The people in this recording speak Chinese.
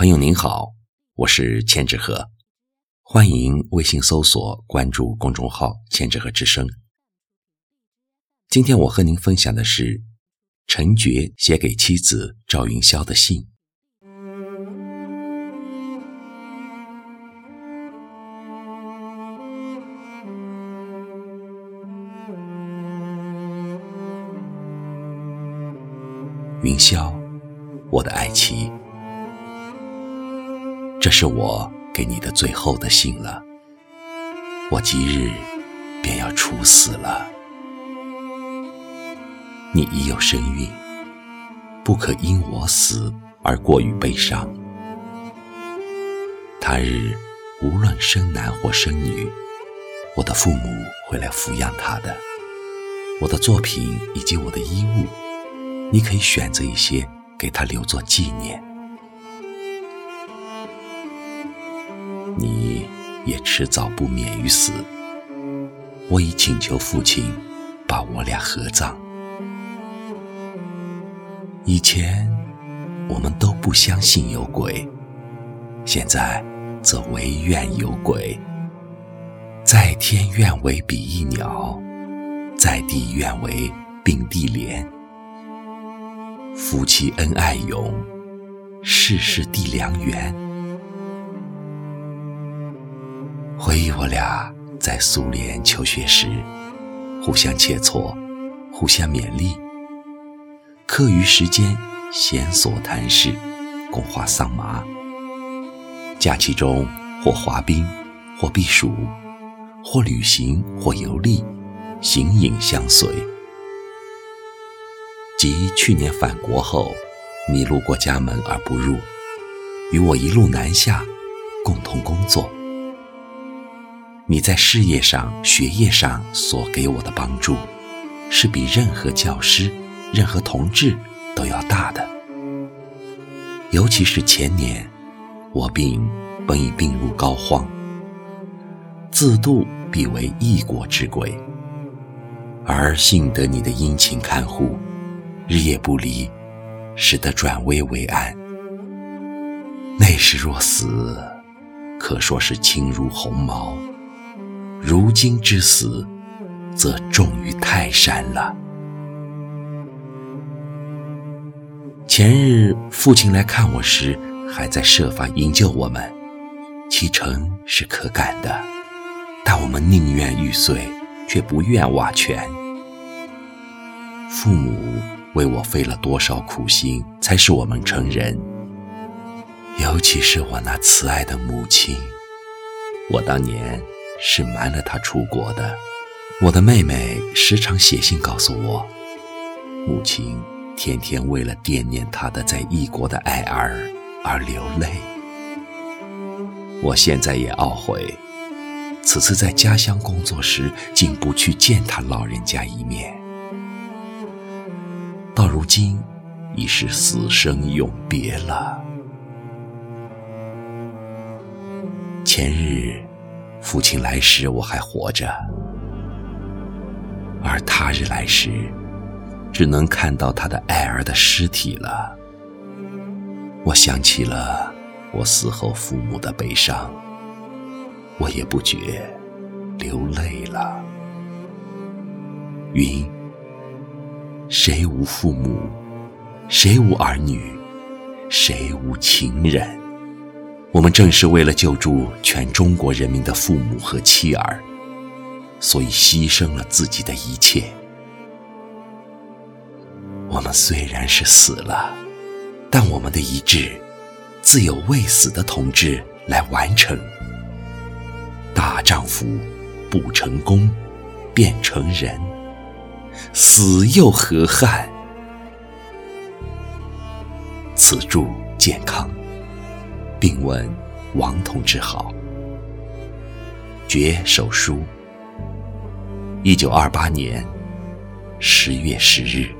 朋友您好，我是千纸鹤，欢迎微信搜索关注公众号“千纸鹤之声”。今天我和您分享的是陈觉写给妻子赵云霄的信。云霄，我的爱妻，这是我给你的最后的信了。我即日便要处死了。你已有身孕，不可因我死而过于悲伤。他日无论生男或生女，我的父母会来抚养他的。我的作品以及我的衣物。你可以选择一些给他留作纪念。你也迟早不免于死。我已请求父亲把我俩合葬。以前我们都不相信有鬼，现在则唯愿有鬼。在天愿为比翼鸟，在地愿为并蒂莲。夫妻恩爱永，世世地良缘。回忆我俩在苏联求学时，互相切磋，互相勉励。课余时间闲所谈事，共话桑麻。假期中或滑冰，或避暑，或旅行，或游历，形影相随。即去年返国后，你路过家门而不入，与我一路南下，共同工作。你在事业上、学业上所给我的帮助，是比任何教师、任何同志都要大的。尤其是前年，我病本已病入膏肓，自度必为一国之鬼，而幸得你的殷勤看护。日夜不离，使得转危为安。那时若死，可说是轻如鸿毛；如今之死，则重于泰山了。前日父亲来看我时，还在设法营救我们，其诚是可感的。但我们宁愿玉碎，却不愿瓦全。父母。为我费了多少苦心，才使我们成人。尤其是我那慈爱的母亲，我当年是瞒了他出国的。我的妹妹时常写信告诉我，母亲天天为了惦念她的在异国的爱儿而流泪。我现在也懊悔，此次在家乡工作时，竟不去见她老人家一面。到如今，已是死生永别了。前日父亲来时，我还活着；而他日来时，只能看到他的爱儿的尸体了。我想起了我死后父母的悲伤，我也不觉流泪了。云。谁无父母？谁无儿女？谁无情人？我们正是为了救助全中国人民的父母和妻儿，所以牺牲了自己的一切。我们虽然是死了，但我们的遗志，自有未死的同志来完成。大丈夫不成功，便成仁。死又何憾？此祝健康，并问王同志好。绝手书。一九二八年十月十日。